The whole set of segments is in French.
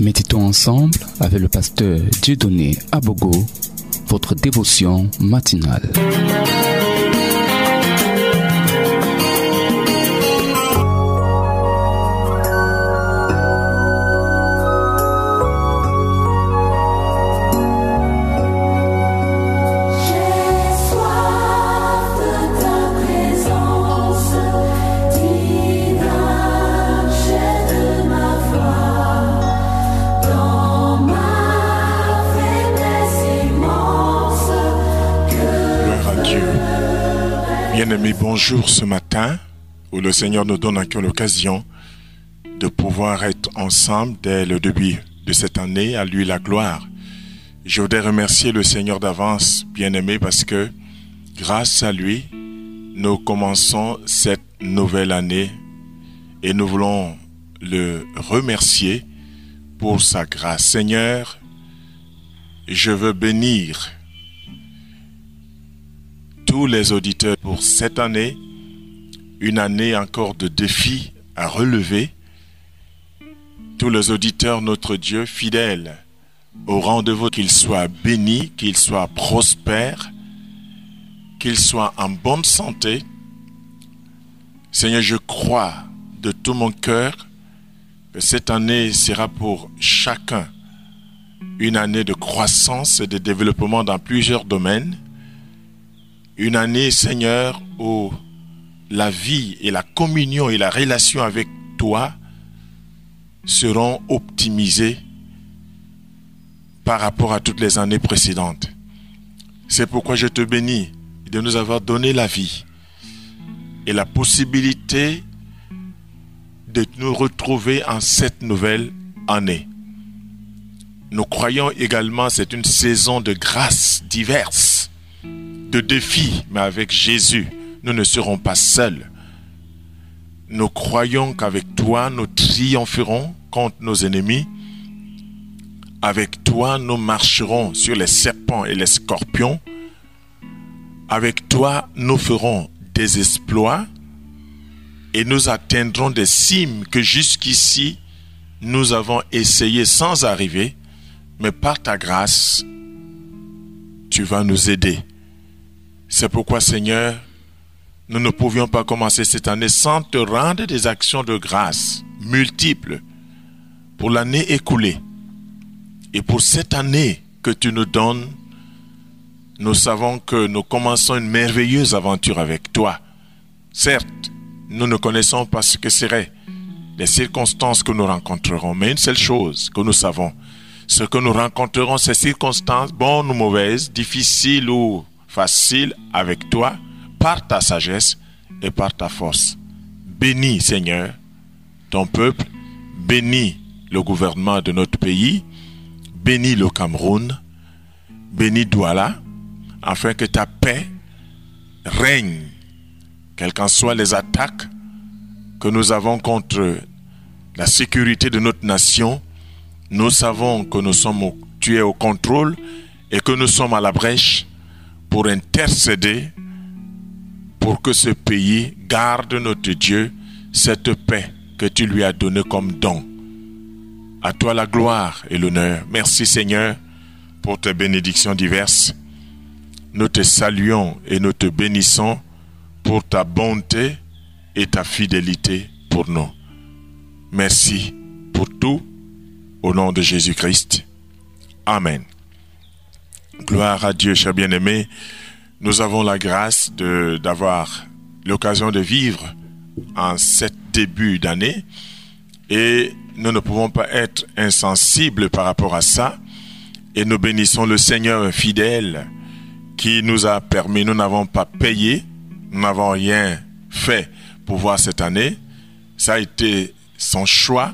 Méditons ensemble avec le pasteur Dieudonné Abogo, votre dévotion matinale. Bonjour ce matin où le Seigneur nous donne encore l'occasion de pouvoir être ensemble dès le début de cette année. À lui la gloire. Je voudrais remercier le Seigneur d'avance, bien-aimé, parce que grâce à lui, nous commençons cette nouvelle année et nous voulons le remercier pour sa grâce. Seigneur, je veux bénir tous les auditeurs pour cette année, une année encore de défis à relever. Tous les auditeurs, notre Dieu fidèle, au rendez-vous, qu'ils soient bénis, qu'ils soient prospères, qu'ils soient en bonne santé. Seigneur, je crois de tout mon cœur que cette année sera pour chacun une année de croissance et de développement dans plusieurs domaines. Une année, Seigneur, où la vie et la communion et la relation avec toi seront optimisées par rapport à toutes les années précédentes. C'est pourquoi je te bénis de nous avoir donné la vie et la possibilité de nous retrouver en cette nouvelle année. Nous croyons également c'est une saison de grâces diverses de défis, mais avec Jésus, nous ne serons pas seuls. Nous croyons qu'avec toi, nous triompherons contre nos ennemis. Avec toi, nous marcherons sur les serpents et les scorpions. Avec toi, nous ferons des exploits et nous atteindrons des cimes que jusqu'ici, nous avons essayé sans arriver. Mais par ta grâce, tu vas nous aider. C'est pourquoi, Seigneur, nous ne pouvions pas commencer cette année sans te rendre des actions de grâce multiples pour l'année écoulée. Et pour cette année que tu nous donnes, nous savons que nous commençons une merveilleuse aventure avec toi. Certes, nous ne connaissons pas ce que seraient les circonstances que nous rencontrerons, mais une seule chose que nous savons, ce que nous rencontrerons, ces circonstances, bonnes ou mauvaises, difficiles ou facile avec toi par ta sagesse et par ta force. Bénis, Seigneur, ton peuple, bénis le gouvernement de notre pays, bénis le Cameroun, bénis Douala, afin que ta paix règne, quelles qu'en soient les attaques que nous avons contre la sécurité de notre nation. Nous savons que nous sommes, au- tu es au contrôle et que nous sommes à la brèche pour intercéder pour que ce pays garde notre Dieu cette paix que tu lui as donnée comme don. À toi la gloire et l'honneur. Merci Seigneur pour tes bénédictions diverses. Nous te saluons et nous te bénissons pour ta bonté et ta fidélité pour nous. Merci pour tout au nom de Jésus-Christ. Amen. Gloire à Dieu, cher bien-aimé. Nous avons la grâce d'avoir l'occasion de vivre en cet début d'année et nous ne pouvons pas être insensibles par rapport à ça et nous bénissons le Seigneur fidèle qui nous a permis, nous n'avons pas payé, nous n'avons rien fait pour voir cette année. Ça a été son choix,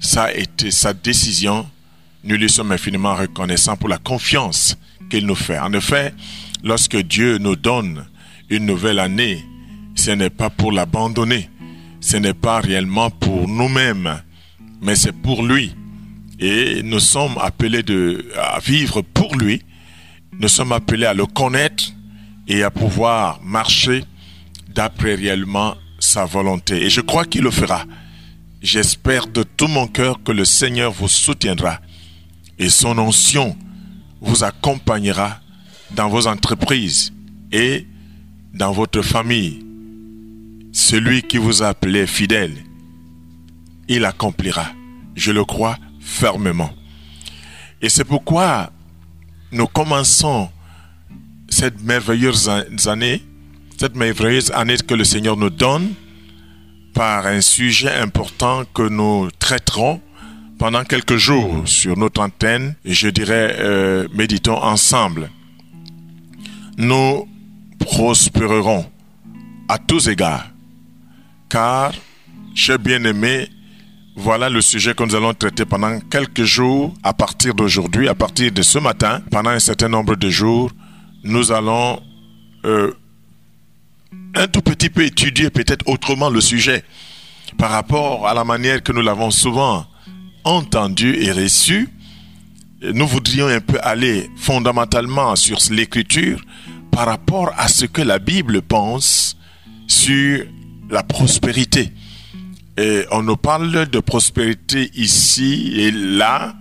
ça a été sa décision. Nous lui sommes infiniment reconnaissants pour la confiance qu'il nous fait. En effet, lorsque Dieu nous donne une nouvelle année, ce n'est pas pour l'abandonner, ce n'est pas réellement pour nous-mêmes, mais c'est pour lui. Et nous sommes appelés à vivre pour lui. Nous sommes appelés à le connaître et à pouvoir marcher d'après réellement sa volonté. Et je crois qu'il le fera. j'espère de tout mon cœur que le Seigneur vous soutiendra et son onction vous accompagnera dans vos entreprises et dans votre famille. Celui qui vous a appelé fidèle, il accomplira. Je le crois fermement. Et c'est pourquoi nous commençons cette merveilleuse année, cette merveilleuse année que le Seigneur nous donne par un sujet important que nous traiterons pendant quelques jours sur notre antenne. Je dirais, euh, méditons ensemble. Nous prospérerons à tous égards, car, chers bien-aimés, voilà le sujet que nous allons traiter pendant quelques jours, à partir d'aujourd'hui, à partir de ce matin, pendant un certain nombre de jours, nous allons euh, un tout petit peu étudier peut-être autrement le sujet par rapport à la manière que nous l'avons souvent entendu et reçu. Nous voudrions un peu aller fondamentalement sur l'écriture par rapport à ce que la Bible pense sur la prospérité. Et on nous parle de prospérité ici et là.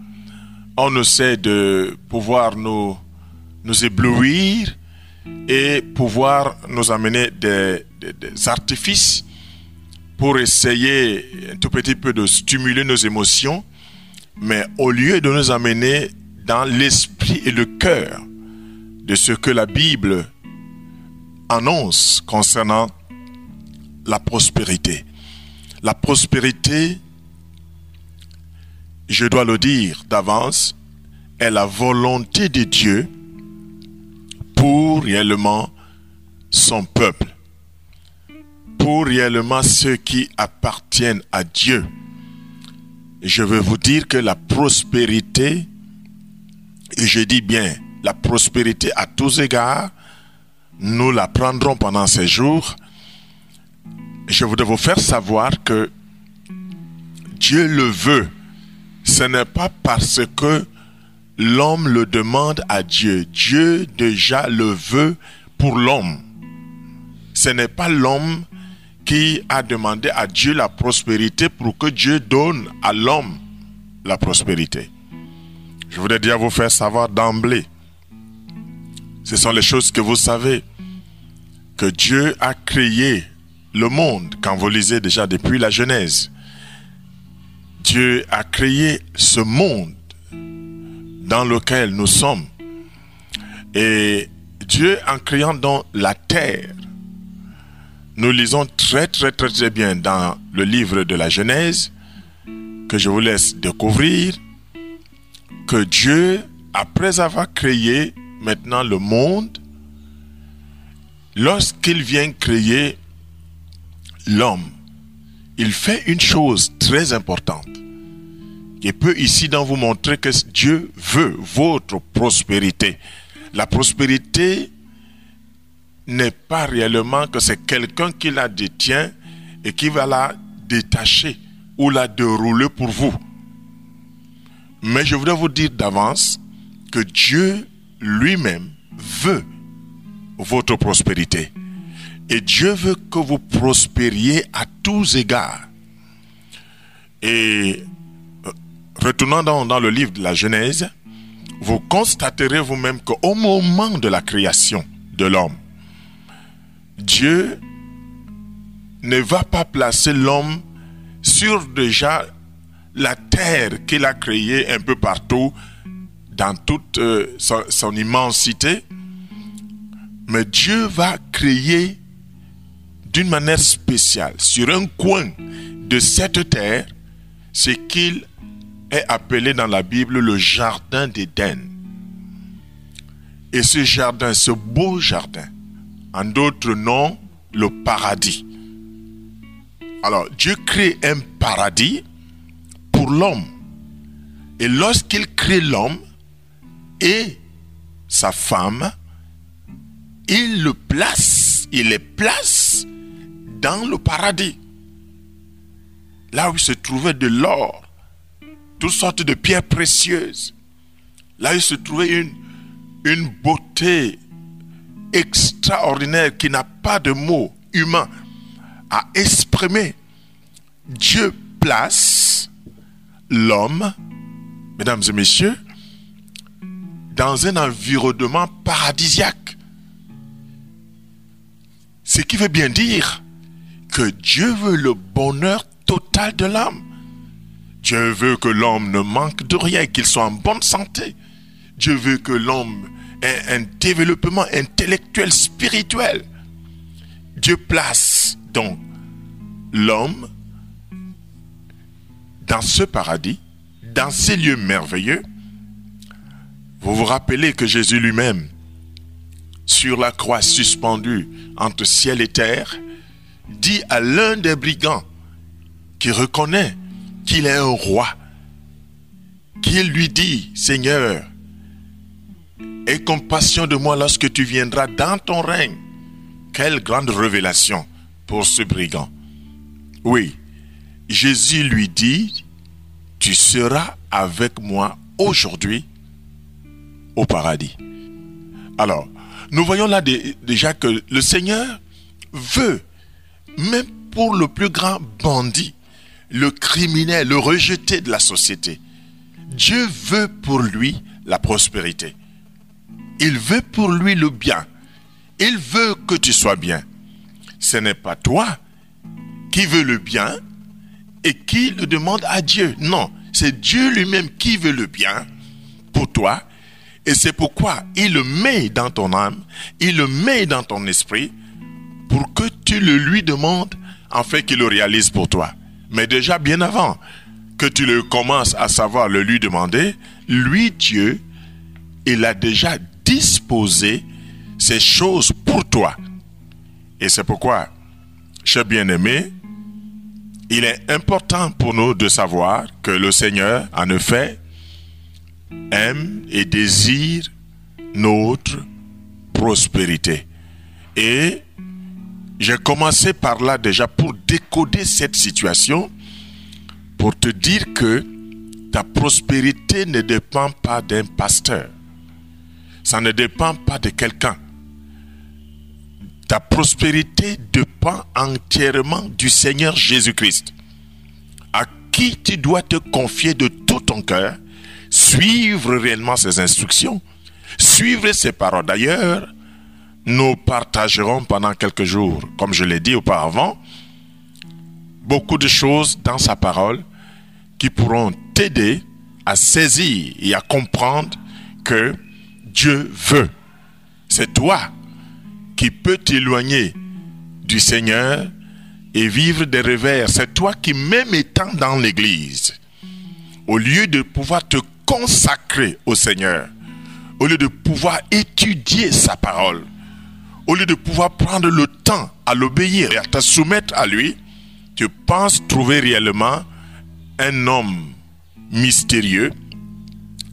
On essaie de pouvoir nous, nous éblouir et pouvoir nous amener des, des- des artifices pour essayer un tout petit peu de stimuler nos émotions, mais au lieu de nous amener dans l'esprit et le cœur de ce que la Bible annonce concernant la prospérité. La prospérité, je dois le dire d'avance, est la volonté de Dieu pour réellement son peuple, pour réellement ceux qui appartiennent à Dieu. Je veux vous dire que la prospérité, et je dis bien la prospérité à tous égards, nous la prendrons pendant ces jours. Je voudrais vous faire savoir que Dieu le veut. Ce n'est pas parce que l'homme le demande à Dieu. Dieu déjà le veut pour l'homme. Ce n'est pas l'homme qui a demandé à Dieu la prospérité pour que Dieu donne à l'homme la prospérité. Je voudrais déjà vous faire savoir d'emblée. Ce sont les choses que vous savez. Que Dieu a créé le monde quand vous lisez déjà depuis la Genèse. Dieu a créé ce monde dans lequel nous sommes. Et Dieu, en créant dans la terre, nous lisons très très très très bien dans le livre de la Genèse, que je vous laisse découvrir, que Dieu, après avoir créé maintenant le monde, lorsqu'il vient créer l'homme, il fait une chose très importante qui peut ici dans vous montrer que Dieu veut votre prospérité. La prospérité n'est pas réellement que c'est quelqu'un qui la détient et qui va la détacher ou la dérouler pour vous. Mais je voudrais vous dire d'avance que Dieu lui-même veut votre prospérité. Et Dieu veut que vous prospériez à tous égards. Et euh, retournant dans, dans le livre de la Genèse, vous constaterez vous-même qu'au moment de la création de l'homme, Dieu ne va pas placer l'homme sur déjà la terre qu'il a créée un peu partout, dans toute euh, son, son immensité, mais Dieu va créer d'une manière spéciale sur un coin de cette terre ce qu'il est appelé dans la Bible le jardin d'Éden. Et ce jardin, ce beau jardin, en d'autres noms, le paradis. Alors, Dieu crée un paradis pour l'homme. Et lorsqu'il crée l'homme et sa femme, il le place, il les place dans le paradis. Là où se trouvait de l'or, toutes sortes de pierres précieuses. Là où se trouvait une, une beauté extraordinaire qui n'a pas de mots humains à exprimer. Dieu place l'homme, mesdames et messieurs, dans un environnement paradisiaque. Ce qui veut bien dire que Dieu veut le bonheur total de l'âme. Dieu veut que l'homme ne manque de rien, qu'il soit en bonne santé. Dieu veut que l'homme un développement intellectuel, spirituel. Dieu place donc l'homme dans ce paradis, dans ces lieux merveilleux. Vous vous rappelez que Jésus lui-même, sur la croix suspendue entre ciel et terre, dit à l'un des brigands qui reconnaît qu'il est un roi, qu'il lui dit, Seigneur, aie compassion de moi lorsque tu viendras dans ton règne. Quelle grande révélation pour ce brigand. Oui, Jésus lui dit, tu seras avec moi aujourd'hui au paradis. Alors, nous voyons là dé- déjà que le Seigneur veut, même pour le plus grand bandit, le criminel, le rejeté de la société, Dieu veut pour lui la prospérité. Il veut pour lui le bien. Il veut que tu sois bien. Ce n'est pas toi qui veux le bien et qui le demande à Dieu. Non, c'est Dieu lui-même qui veut le bien pour toi. Et c'est pourquoi il le met dans ton âme, il le met dans ton esprit pour que tu le lui demandes fait qu'il le réalise pour toi. Mais déjà bien avant que tu le commences à savoir le lui demander, lui Dieu, il a déjà disposé ces choses pour toi. Et c'est pourquoi, cher bien-aimé, il est important pour nous de savoir que le Seigneur, en effet, aime et désire notre prospérité. Et j'ai commencé par là déjà pour décoder cette situation, pour te dire que ta prospérité ne dépend pas d'un pasteur. Ça ne dépend pas de quelqu'un. Ta prospérité dépend entièrement du Seigneur Jésus-Christ, à qui tu dois te confier de tout ton cœur, suivre réellement ses instructions, suivre ses paroles. D'ailleurs, nous partagerons pendant quelques jours, comme je l'ai dit auparavant, beaucoup de choses dans sa parole qui pourront t'aider à saisir et à comprendre que Dieu veut. C'est toi qui peux t'éloigner du Seigneur et vivre des revers. C'est toi qui, même étant dans l'église, au lieu de pouvoir te consacrer au Seigneur, au lieu de pouvoir étudier sa parole, au lieu de pouvoir prendre le temps à l'obéir et à te soumettre à lui, tu penses trouver réellement un homme mystérieux,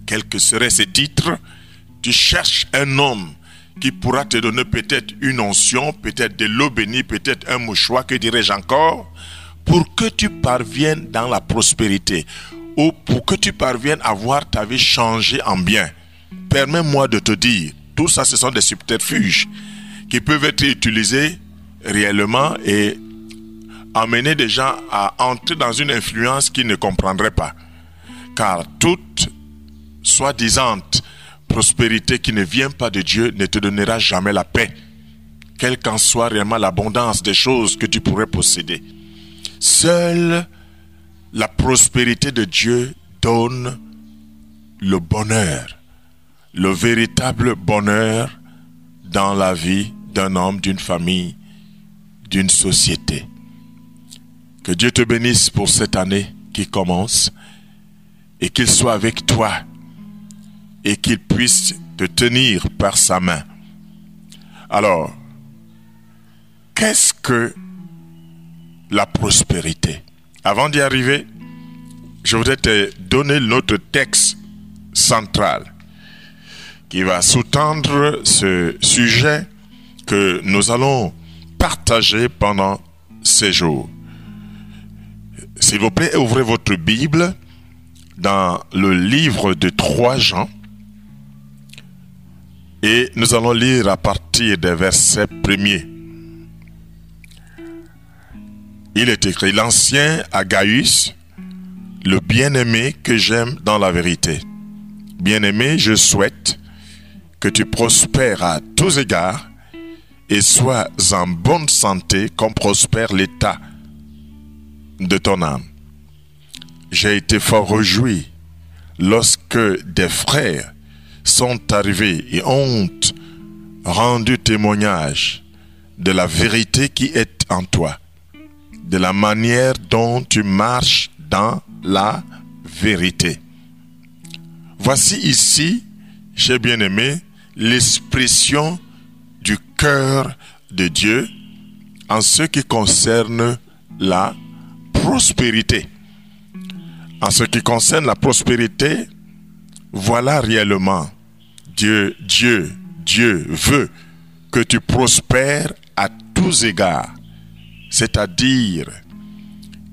quels que seraient ses titres, tu cherches un homme qui pourra te donner peut-être une onction, peut-être de l'eau bénie, peut-être un mouchoir, que dirais-je encore, pour que tu parviennes dans la prospérité, ou pour que tu parviennes à voir ta vie changer en bien. Permets-moi de te dire, tout ça, ce sont des subterfuges qui peuvent être utilisés réellement et amener des gens à entrer dans une influence qu'ils ne comprendraient pas. Car toute soi-disant prospérité qui ne vient pas de Dieu ne te donnera jamais la paix, quelle qu'en soit réellement l'abondance des choses que tu pourrais posséder. Seule la prospérité de Dieu donne le bonheur, le véritable bonheur dans la vie d'un homme, d'une famille, d'une société. Que Dieu te bénisse pour cette année qui commence et qu'il soit avec toi et qu'il puisse te tenir par sa main. Alors, qu'est-ce que la prospérité? Avant d'y arriver, je voudrais te donner notre texte central qui va sous-tendre ce sujet que nous allons partager pendant ces jours. S'il vous plaît, ouvrez votre Bible dans le livre de 3 Jean et nous allons lire à partir des versets premiers. Il est écrit, l'ancien Agaïus, le bien-aimé que j'aime dans la vérité. Bien-aimé, je souhaite que tu prospères à tous égards et sois en bonne santé comme prospère l'état de ton âme. J'ai été fort réjoui lorsque des frères sont arrivés et ont rendu témoignage de la vérité qui est en toi, de la manière dont tu marches dans la vérité. Voici ici, j'ai bien aimé, l'expression du cœur de Dieu en ce qui concerne la prospérité. En ce qui concerne la prospérité, voilà réellement Dieu, Dieu, Dieu veut que tu prospères à tous égards, c'est-à-dire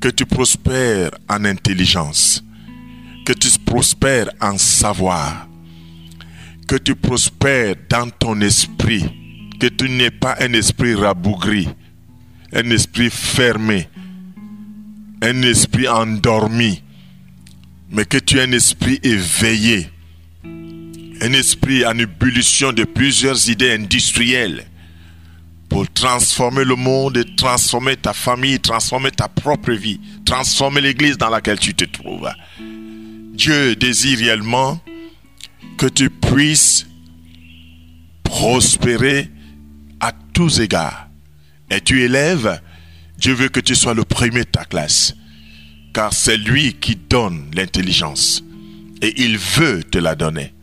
que tu prospères en intelligence, que tu prospères en savoir, que tu prospères dans ton esprit, que tu n'aies pas un esprit rabougri, un esprit fermé, un esprit endormi, mais que tu aies un esprit éveillé, un esprit en ébullition de plusieurs idées industrielles pour transformer le monde transformer ta famille, transformer ta propre vie, transformer l'église dans laquelle tu te trouves. Dieu désire réellement que tu puisses prospérer à tous égards. Et tu élèves, Dieu veut que tu sois le premier de ta classe. Car c'est lui qui donne l'intelligence. Et il veut te la donner.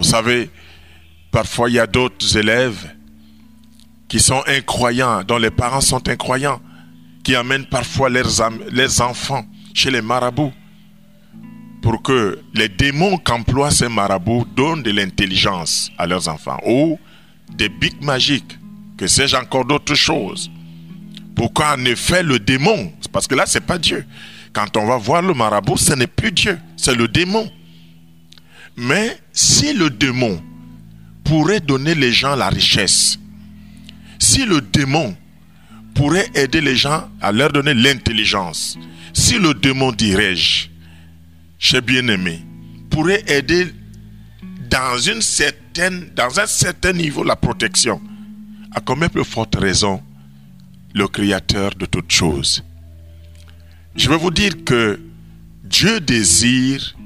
Vous savez, parfois il y a d'autres élèves qui sont incroyants, dont les parents sont incroyants, qui amènent parfois leurs, enfants chez les marabouts pour que les démons qu'emploient ces marabouts donnent de l'intelligence à leurs enfants ou des bics magiques, que sais-je encore d'autres choses. Pourquoi en effet le démon? Parce que là, c'est pas Dieu. Quand on va voir le marabout, ce n'est plus Dieu, c'est le démon. Mais si le démon pourrait donner les gens la richesse, si le démon pourrait aider les gens à leur donner l'intelligence, si le démon, dirais-je, chez bien-aimé, pourrait aider dans, une certaine, dans un certain niveau la protection, à combien plus forte raison le Créateur de toutes choses. Je vais vous dire que Dieu désire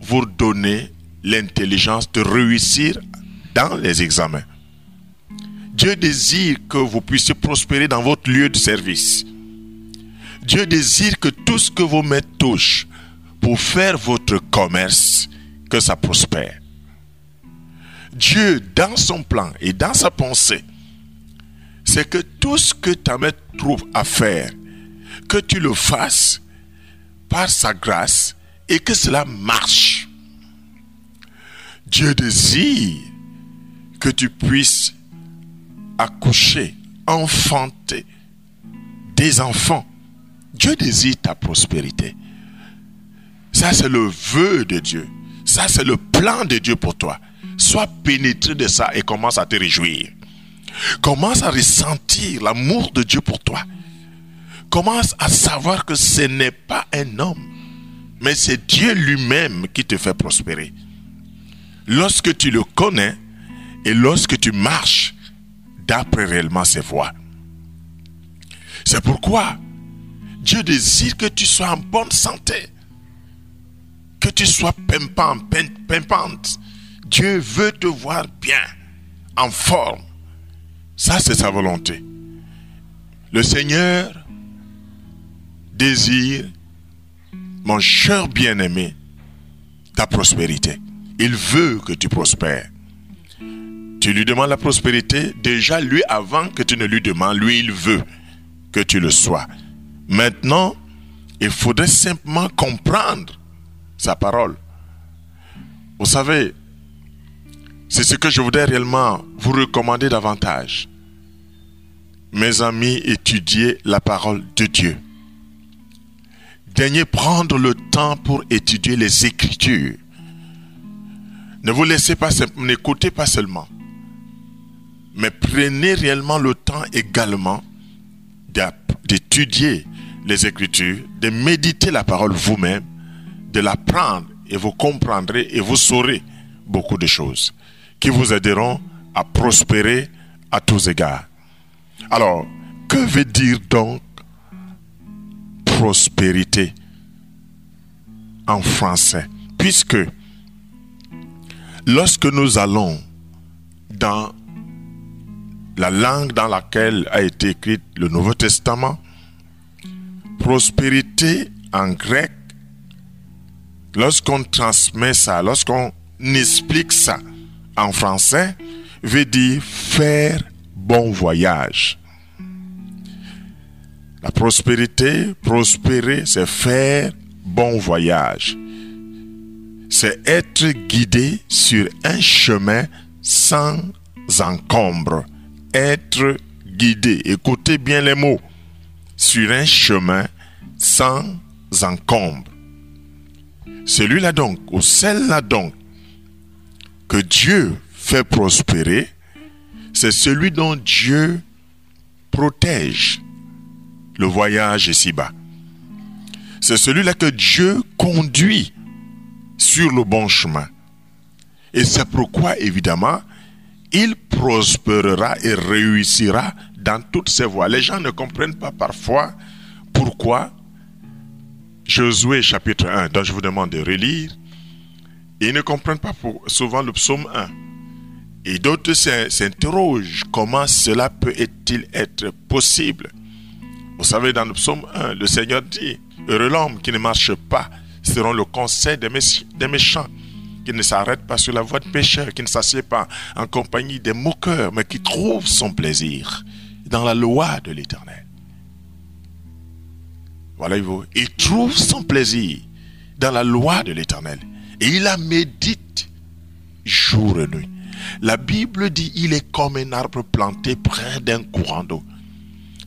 vous donner l'intelligence de réussir dans les examens. Dieu désire que vous puissiez prospérer dans votre lieu de service. Dieu désire que tout ce que vos mains touchent pour faire votre commerce, que ça prospère. Dieu, dans son plan et dans sa pensée, c'est que tout ce que ta main trouve à faire, que tu le fasses par sa grâce et que cela marche. Dieu désire que tu puisses accoucher, enfanter des enfants. Dieu désire ta prospérité. Ça, c'est le vœu de Dieu. Ça, c'est le plan de Dieu pour toi. Sois pénétré de ça et commence à te réjouir. Commence à ressentir l'amour de Dieu pour toi. Commence à savoir que ce n'est pas un homme, mais c'est Dieu lui-même qui te fait prospérer. Lorsque tu le connais et lorsque tu marches d'après réellement ses voies. C'est pourquoi Dieu désire que tu sois en bonne santé, que tu sois pimpant, pim- pimpante. Dieu veut te voir bien, en forme. Ça, c'est sa volonté. Le Seigneur désire, mon cher bien-aimé, ta prospérité. Il veut que tu prospères. Tu lui demandes la prospérité, déjà lui, avant que tu ne lui demandes, lui, il veut que tu le sois. Maintenant, il faudrait simplement comprendre sa parole. Vous savez, c'est ce que je voudrais réellement vous recommander davantage. Mes amis, étudiez la parole de Dieu. Daignez prendre le temps pour étudier les Écritures. Ne vous laissez pas, n'écoutez pas seulement, mais prenez réellement le temps également d'étudier les Écritures, de méditer la parole vous-même, de l'apprendre et vous comprendrez et vous saurez beaucoup de choses qui vous aideront à prospérer à tous égards. Alors, que veut dire donc prospérité en français? Puisque lorsque nous allons dans la langue dans laquelle a été écrit le Nouveau Testament, prospérité en grec, lorsqu'on transmet ça, lorsqu'on explique ça en français, veut dire faire bon voyage. La prospérité, prospérer, c'est faire bon voyage. C'est être guidé sur un chemin sans encombre. Être guidé, écoutez bien les mots, sur un chemin sans encombre. Celui-là donc, ou celle-là donc, que Dieu fait prospérer, c'est celui dont Dieu protège le voyage ici-bas. C'est celui-là que Dieu conduit sur le bon chemin. Et c'est pourquoi, évidemment, il prospérera et réussira dans toutes ses voies. Les gens ne comprennent pas parfois pourquoi Josué chapitre 1, dont je vous demande de relire, ils ne comprennent pas pour- souvent le psaume 1. Et d'autres s'in- s'interrogent comment cela peut-il être possible? Vous savez, dans le psaume 1, le Seigneur dit, Heureux l'homme qui ne marche pas selon le conseil des, méch- des méchants, qui ne s'arrête pas sur la voie de pécheurs, qui ne s'assied pas en compagnie des moqueurs, mais qui trouve son plaisir dans la loi de l'Éternel. Voilà. Il trouve son plaisir dans la loi de l'Éternel. Et il la médite jour et nuit. La Bible dit, il est comme un arbre planté près d'un courant d'eau,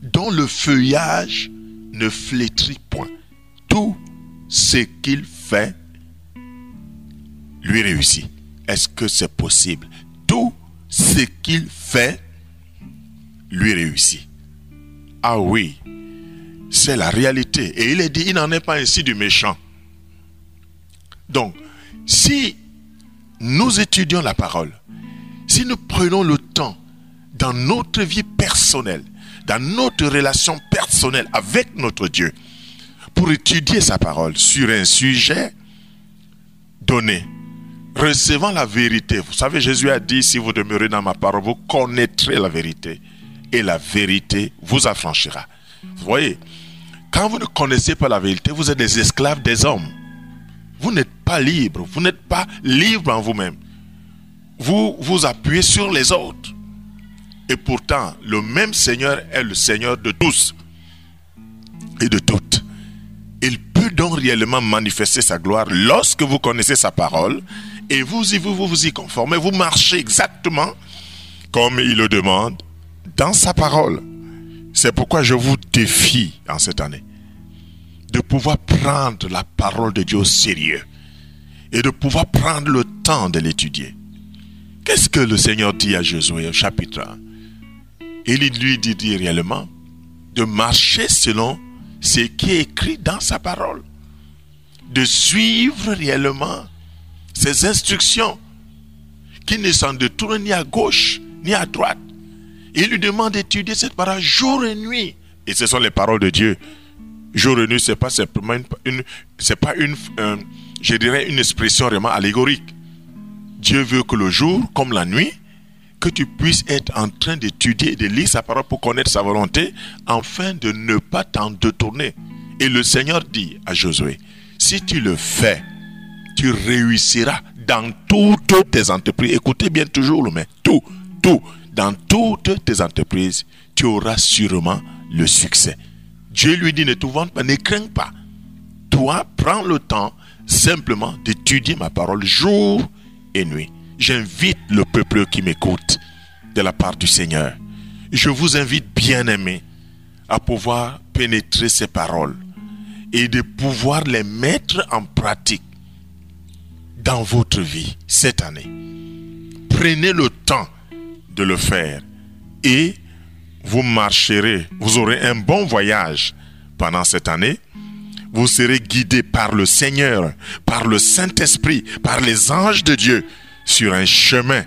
dont le feuillage ne flétrit point. Tout ce qu'il fait lui réussit. Est-ce que c'est possible? Tout ce qu'il fait lui réussit. Ah oui, c'est la réalité. Et il est dit, il n'en est pas ainsi du méchant. Donc, si nous étudions la parole, si nous prenons le temps dans notre vie personnelle, dans notre relation personnelle avec notre Dieu, pour étudier sa parole sur un sujet donné, recevant la vérité. Vous savez, Jésus a dit, si vous demeurez dans ma parole, vous connaîtrez la vérité et la vérité vous affranchira. Vous voyez, quand vous ne connaissez pas la vérité, vous êtes des esclaves des hommes. Vous n'êtes pas libre, vous n'êtes pas libre en vous-même. Vous vous appuyez sur les autres. Et pourtant, le même Seigneur est le Seigneur de tous et de toutes. Il peut donc réellement manifester sa gloire lorsque vous connaissez sa parole et vous y, vous, y conformez, vous marchez exactement comme il le demande dans sa parole. C'est pourquoi je vous défie en cette année de pouvoir prendre la parole de Dieu au sérieux et de pouvoir prendre le temps de l'étudier. Qu'est-ce que le Seigneur dit à Josué au chapitre 1 Il lui dit réellement de marcher selon ce qui est écrit dans sa parole, de suivre réellement ses instructions, qui ne s'en détournent ni à gauche ni à droite. Il lui demande d'étudier cette parole jour et nuit. Et ce sont les paroles de Dieu. Jour et nuit, c'est pas simplement une, une- c'est pas une, euh, je dirais une expression vraiment allégorique. Dieu veut que le jour, comme la nuit, que tu puisses être en train d'étudier et de lire sa parole pour connaître sa volonté, afin de ne pas t'en détourner. Et le Seigneur dit à Josué, si tu le fais, tu réussiras dans toutes tes entreprises. Écoutez bien toujours le mais, tout, tout, dans toutes tes entreprises, tu auras sûrement le succès. Dieu lui dit, ne te vante pas, ne crains pas. Toi, prends le temps simplement d'étudier ma parole jour et nuit. J'invite le peuple qui m'écoute de la part du Seigneur. Je vous invite, bien-aimés, à pouvoir pénétrer ces paroles et de pouvoir les mettre en pratique dans votre vie cette année. Prenez le temps de le faire et vous marcherez, vous aurez un bon voyage pendant cette année, vous serez guidés par le Seigneur, par le Saint-Esprit, par les anges de Dieu sur un chemin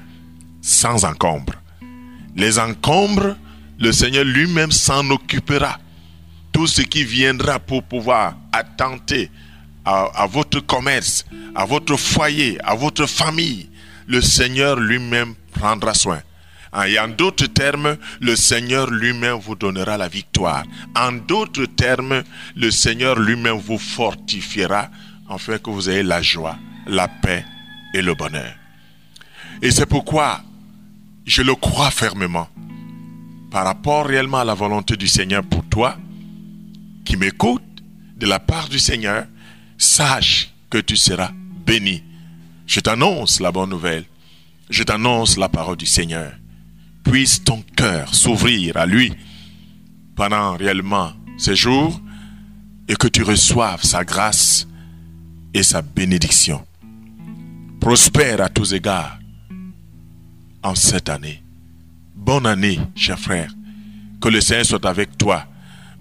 sans encombre. Les encombres, le Seigneur lui-même s'en occupera. Tout ce qui viendra pour pouvoir attenter à, votre commerce, à votre foyer, à votre famille, le Seigneur lui-même prendra soin. Et en d'autres termes, le Seigneur lui-même vous donnera la victoire. En d'autres termes, le Seigneur lui-même vous fortifiera afin que vous ayez la joie, la paix et le bonheur. Et c'est pourquoi je le crois fermement. Par rapport réellement à la volonté du Seigneur pour toi, qui m'écoute de la part du Seigneur, sache que tu seras béni. Je t'annonce la bonne nouvelle. Je t'annonce la parole du Seigneur. Puisse ton cœur s'ouvrir à lui pendant réellement ces jours et que tu reçoives sa grâce et sa bénédiction. Prospère à tous égards en cette année. Bonne année, cher frère. Que le Seigneur soit avec toi.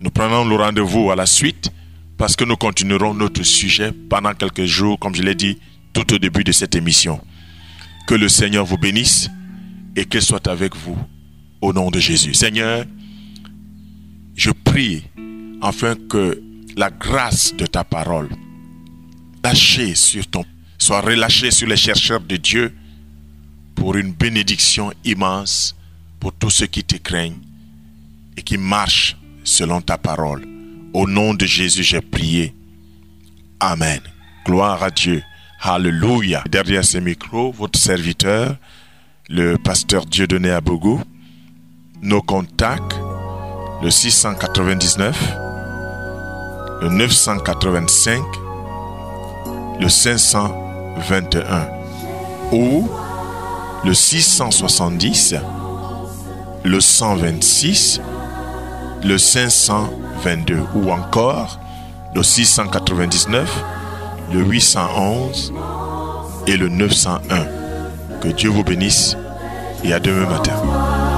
Nous prenons le rendez-vous à la suite parce que nous continuerons notre sujet pendant quelques jours, comme je l'ai dit tout au début de cette émission. Que le Seigneur vous bénisse et qu'il soit avec vous au nom de Jésus. Seigneur, je prie afin que la grâce de ta parole lâchée sur ton soit relâchée sur les chercheurs de Dieu pour une bénédiction immense pour tous ceux qui te craignent et qui marchent selon ta parole. Au nom de Jésus, j'ai prié. Amen. Gloire à Dieu. Alléluia. Derrière ce micro, votre serviteur, le pasteur Dieudonné Abougou, nos contacts, le 699, le 985, le 521 ou le 670, le 126, le 522 ou encore le 699, le 811 et le 901. Que Dieu vous bénisse et à demain matin.